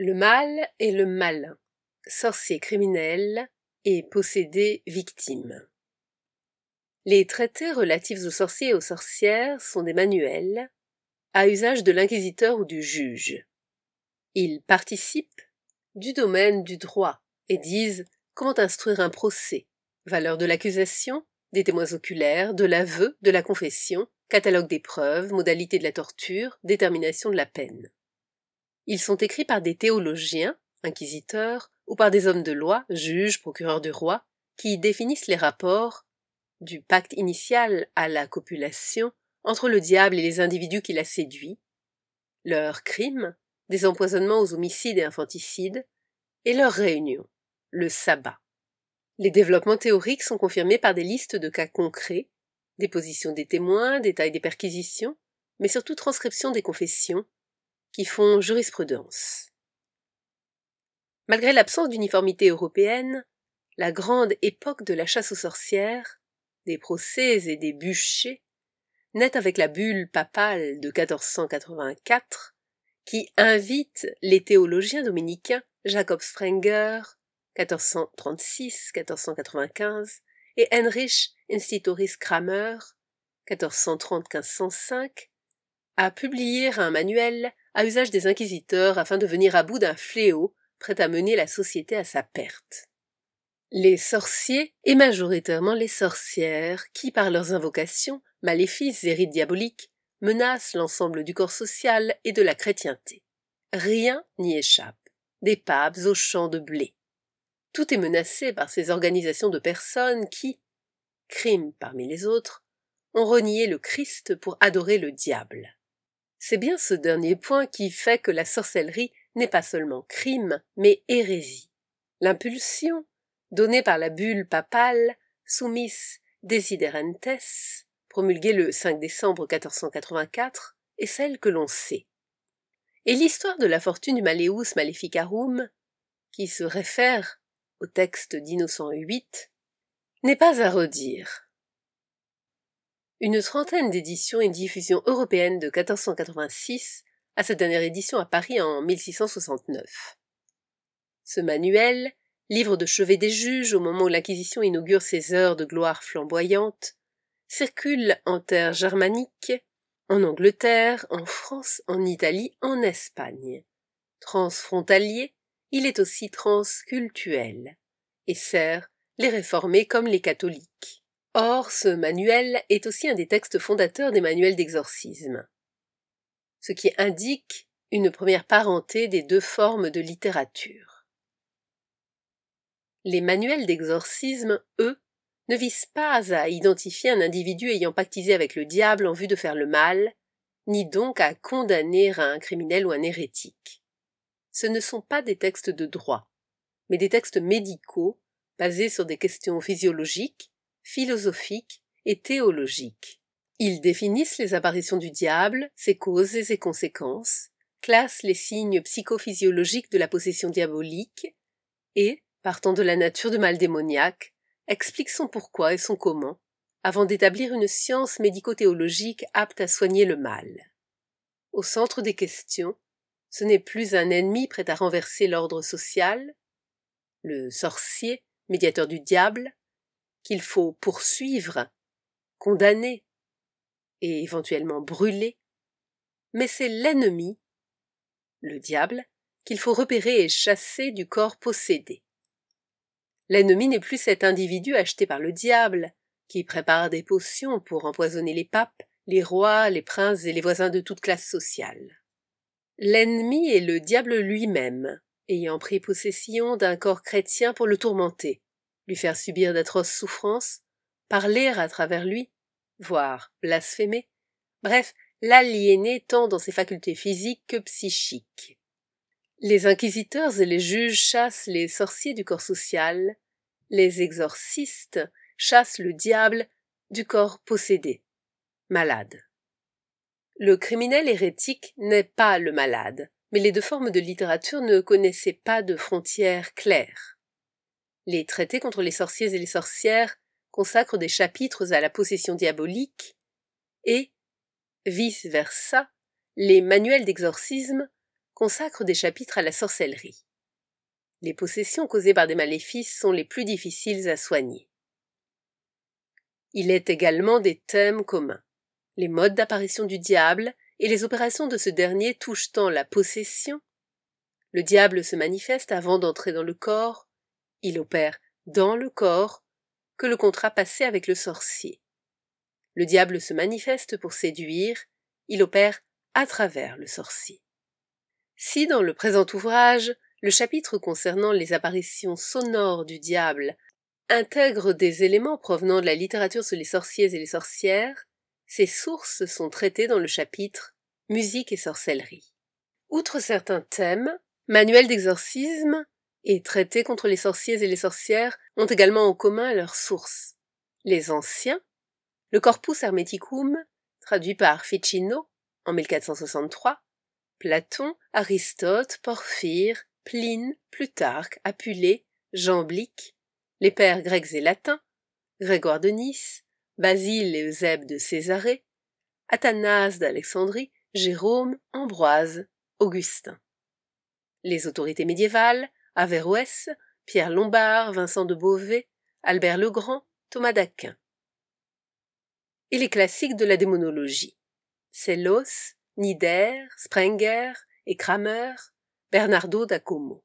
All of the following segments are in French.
Le mal et le malin, sorcier criminel et possédé victime. Les traités relatifs aux sorciers et aux sorcières sont des manuels, à usage de l'inquisiteur ou du juge. Ils participent du domaine du droit et disent comment instruire un procès, valeur de l'accusation, des témoins oculaires, de l'aveu, de la confession, catalogue des preuves, modalité de la torture, détermination de la peine. Ils sont écrits par des théologiens, inquisiteurs, ou par des hommes de loi, juges, procureurs du roi, qui définissent les rapports du pacte initial à la copulation entre le diable et les individus qui l'a séduit, leurs crimes, des empoisonnements aux homicides et infanticides, et leur réunion, le sabbat. Les développements théoriques sont confirmés par des listes de cas concrets, déposition des témoins, détails des perquisitions, mais surtout transcription des confessions, qui font jurisprudence. Malgré l'absence d'uniformité européenne, la grande époque de la chasse aux sorcières, des procès et des bûchers, naît avec la bulle papale de 1484, qui invite les théologiens dominicains Jacob Sprenger, 1436-1495, et Heinrich Instituris Kramer, 1430-1505, à publier un manuel à usage des inquisiteurs afin de venir à bout d'un fléau prêt à mener la société à sa perte. Les sorciers, et majoritairement les sorcières, qui par leurs invocations, maléfices et rites diaboliques, menacent l'ensemble du corps social et de la chrétienté. Rien n'y échappe, des papes aux champs de blé. Tout est menacé par ces organisations de personnes qui, crimes parmi les autres, ont renié le Christ pour adorer le diable. C'est bien ce dernier point qui fait que la sorcellerie n'est pas seulement crime, mais hérésie. L'impulsion, donnée par la bulle papale Soumis Desiderentes, promulguée le 5 décembre 1484, est celle que l'on sait. Et l'histoire de la fortune du Maleus Maleficarum, qui se réfère au texte d'Innocent VIII, n'est pas à redire. Une trentaine d'éditions et diffusion européenne de 1486 à sa dernière édition à Paris en 1669. Ce manuel, livre de chevet des juges au moment où l'Inquisition inaugure ses heures de gloire flamboyante, circule en terre germanique, en Angleterre, en France, en Italie, en Espagne. Transfrontalier, il est aussi transcultuel, et sert les réformés comme les catholiques. Or, ce manuel est aussi un des textes fondateurs des manuels d'exorcisme, ce qui indique une première parenté des deux formes de littérature. Les manuels d'exorcisme, eux, ne visent pas à identifier un individu ayant pactisé avec le diable en vue de faire le mal, ni donc à condamner un criminel ou un hérétique. Ce ne sont pas des textes de droit, mais des textes médicaux basés sur des questions physiologiques, philosophiques et théologiques. Ils définissent les apparitions du diable, ses causes et ses conséquences, classent les signes psychophysiologiques de la possession diabolique et, partant de la nature du mal démoniaque, expliquent son pourquoi et son comment, avant d'établir une science médico-théologique apte à soigner le mal. Au centre des questions, ce n'est plus un ennemi prêt à renverser l'ordre social, le sorcier, médiateur du diable, qu'il faut poursuivre, condamner et éventuellement brûler, mais c'est l'ennemi, le diable, qu'il faut repérer et chasser du corps possédé. L'ennemi n'est plus cet individu acheté par le diable, qui prépare des potions pour empoisonner les papes, les rois, les princes et les voisins de toute classe sociale. L'ennemi est le diable lui-même, ayant pris possession d'un corps chrétien pour le tourmenter, lui faire subir d'atroces souffrances, parler à travers lui, voire blasphémer, bref, l'aliéner tant dans ses facultés physiques que psychiques. Les inquisiteurs et les juges chassent les sorciers du corps social, les exorcistes chassent le diable du corps possédé, malade. Le criminel hérétique n'est pas le malade, mais les deux formes de littérature ne connaissaient pas de frontières claires. Les traités contre les sorciers et les sorcières consacrent des chapitres à la possession diabolique et, vice versa, les manuels d'exorcisme consacre des chapitres à la sorcellerie. Les possessions causées par des maléfices sont les plus difficiles à soigner. Il est également des thèmes communs. Les modes d'apparition du diable et les opérations de ce dernier touchent tant la possession. Le diable se manifeste avant d'entrer dans le corps, il opère dans le corps, que le contrat passé avec le sorcier. Le diable se manifeste pour séduire, il opère à travers le sorcier. Si dans le présent ouvrage, le chapitre concernant les apparitions sonores du diable intègre des éléments provenant de la littérature sur les sorciers et les sorcières, ces sources sont traitées dans le chapitre Musique et sorcellerie. Outre certains thèmes, manuels d'exorcisme et traités contre les sorciers et les sorcières ont également en commun leurs sources. Les anciens, le Corpus Hermeticum, traduit par Ficino en 1463, Platon, Aristote, Porphyre, Pline, Plutarque, Apulée, Jean Blic, les pères grecs et latins, Grégoire de Nice, Basile et Eusèbe de Césarée, Athanase d'Alexandrie, Jérôme, Ambroise, Augustin. Les autorités médiévales, Averroès, Pierre Lombard, Vincent de Beauvais, Albert le Grand, Thomas d'Aquin. Et les classiques de la démonologie. Sellos, Nider, Sprenger et Kramer, Bernardo da Como.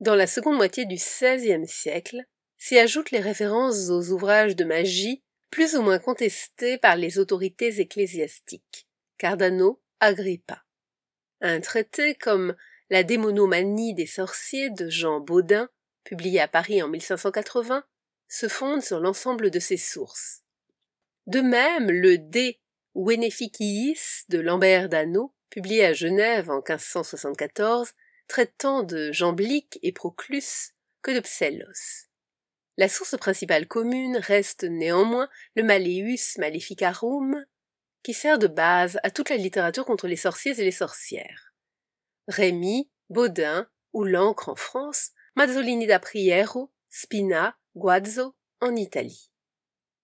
Dans la seconde moitié du XVIe siècle, s'y ajoutent les références aux ouvrages de magie plus ou moins contestés par les autorités ecclésiastiques. Cardano, Agrippa. Un traité comme La démonomanie des sorciers de Jean Baudin, publié à Paris en 1580, se fonde sur l'ensemble de ces sources. De même, le De Veneficiis de Lambert d'Anneau, publié à Genève en 1574, traitant de Jamblique et Proclus que de Psellos. La source principale commune reste néanmoins le Malleus Maleficarum, qui sert de base à toute la littérature contre les sorciers et les sorcières. Rémy, Baudin ou l'encre en France, Mazzolini da Priero, Spina, Guazzo en Italie.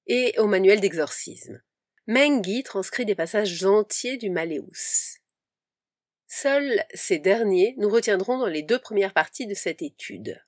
Et au manuel d'exorcisme. Menghi transcrit des passages entiers du Malleus. Seuls ces derniers nous retiendront dans les deux premières parties de cette étude.